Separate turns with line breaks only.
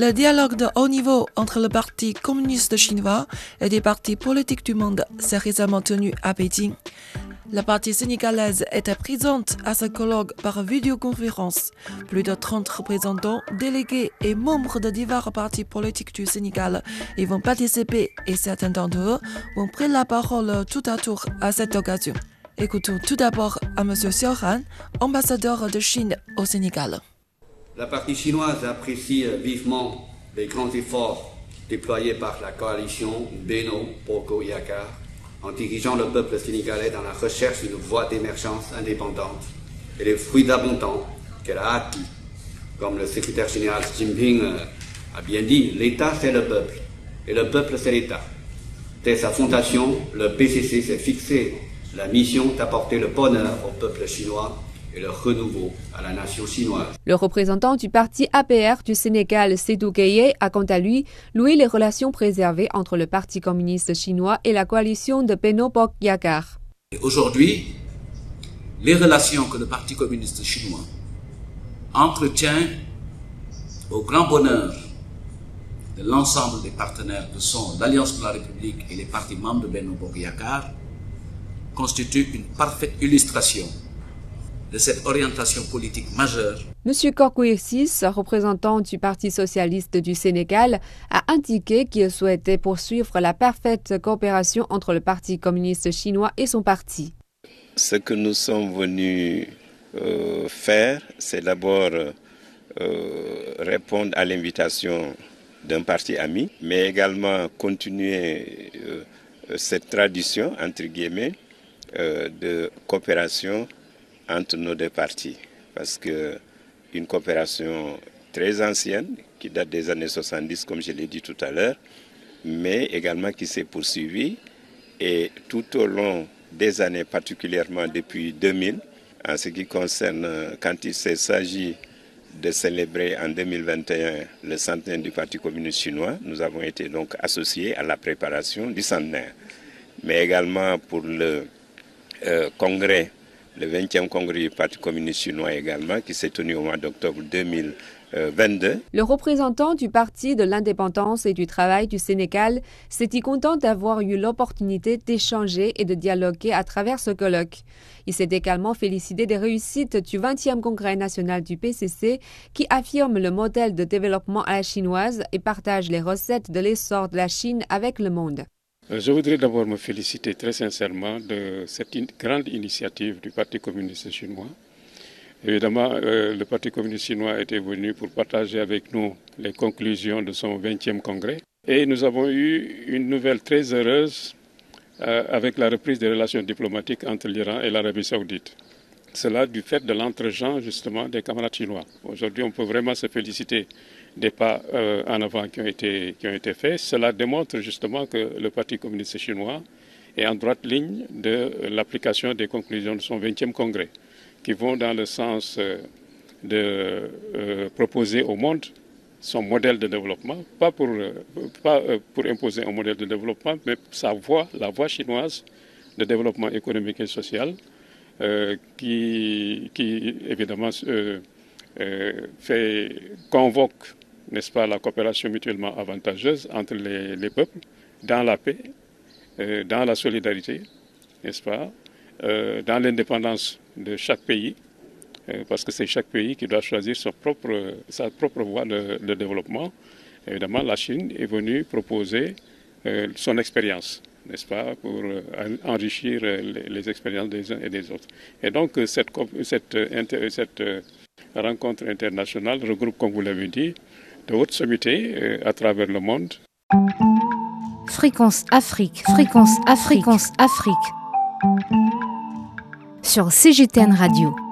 Le dialogue de haut niveau entre le Parti communiste chinois et des partis politiques du monde s'est récemment tenu à Pékin. La partie sénégalaise était présente à ce colloque par vidéoconférence. Plus de 30 représentants, délégués et membres de divers partis politiques du Sénégal y vont participer et certains d'entre eux vont prendre la parole tout à tour à cette occasion. Écoutons tout d'abord à M. Xiaohan, ambassadeur de Chine au Sénégal.
La partie chinoise apprécie vivement les grands efforts déployés par la coalition Beno Boko Yakar en dirigeant le peuple sénégalais dans la recherche d'une voie d'émergence indépendante et les fruits abondants qu'elle a acquis. Comme le secrétaire général Xi Jinping euh, a bien dit, l'État c'est le peuple et le peuple c'est l'État. Dès sa fondation, le PCC s'est fixé la mission d'apporter le bonheur au peuple chinois et le renouveau à la nation chinoise.
Le représentant du parti APR du Sénégal, Sédou Gueye, a quant à lui loué les relations préservées entre le Parti communiste chinois et la coalition de Beno Bok Yakar.
Aujourd'hui, les relations que le Parti communiste chinois entretient au grand bonheur de l'ensemble des partenaires que sont l'Alliance pour la République et les partis membres de Beno Bok Yakar constituent une parfaite illustration de cette orientation politique majeure.
Monsieur Korkouirsis, représentant du Parti socialiste du Sénégal, a indiqué qu'il souhaitait poursuivre la parfaite coopération entre le Parti communiste chinois et son parti.
Ce que nous sommes venus euh, faire, c'est d'abord euh, répondre à l'invitation d'un parti ami, mais également continuer euh, cette tradition, entre guillemets, de coopération entre nos deux partis. Parce que une coopération très ancienne, qui date des années 70, comme je l'ai dit tout à l'heure, mais également qui s'est poursuivie. Et tout au long des années, particulièrement depuis 2000, en ce qui concerne quand il s'agit de célébrer en 2021 le centenaire du Parti communiste chinois, nous avons été donc associés à la préparation du centenaire. Mais également pour le euh, congrès le 20e congrès du Parti communiste chinois également, qui s'est tenu au mois d'octobre 2022.
Le représentant du Parti de l'indépendance et du travail du Sénégal s'est dit content d'avoir eu l'opportunité d'échanger et de dialoguer à travers ce colloque. Il s'est également félicité des réussites du 20e congrès national du PCC qui affirme le modèle de développement à la chinoise et partage les recettes de l'essor de la Chine avec le monde.
Euh, je voudrais d'abord me féliciter très sincèrement de cette grande initiative du Parti communiste chinois. Évidemment, euh, le Parti communiste chinois était venu pour partager avec nous les conclusions de son 20e congrès. Et nous avons eu une nouvelle très heureuse euh, avec la reprise des relations diplomatiques entre l'Iran et l'Arabie saoudite. Cela du fait de l'entre-gens justement des camarades chinois. Aujourd'hui, on peut vraiment se féliciter des pas euh, en avant qui ont, été, qui ont été faits. Cela démontre justement que le Parti communiste chinois est en droite ligne de l'application des conclusions de son 20e congrès, qui vont dans le sens euh, de euh, proposer au monde son modèle de développement, pas pour, pas pour imposer un modèle de développement, mais sa voie, la voie chinoise de développement économique et social, qui, qui, évidemment fait, convoque n'est-ce pas, la coopération mutuellement avantageuse entre les, peuples, dans la paix, euh, dans la solidarité, n'est-ce pas, euh, dans l'indépendance de chaque pays, euh, parce que c'est chaque pays qui doit choisir sa propre voie de, développement. Évidemment, la Chine est venue proposer son expérience, n'est-ce pas, pour enrichir les, expériences des uns et des autres. Et donc, cette, cette, rencontre internationale regroupe, comme vous l'avez dit, de haute sommité euh, à travers le monde.
Fréquence Afrique, fréquence Afrique, fréquence Afrique. Sur CGTN Radio.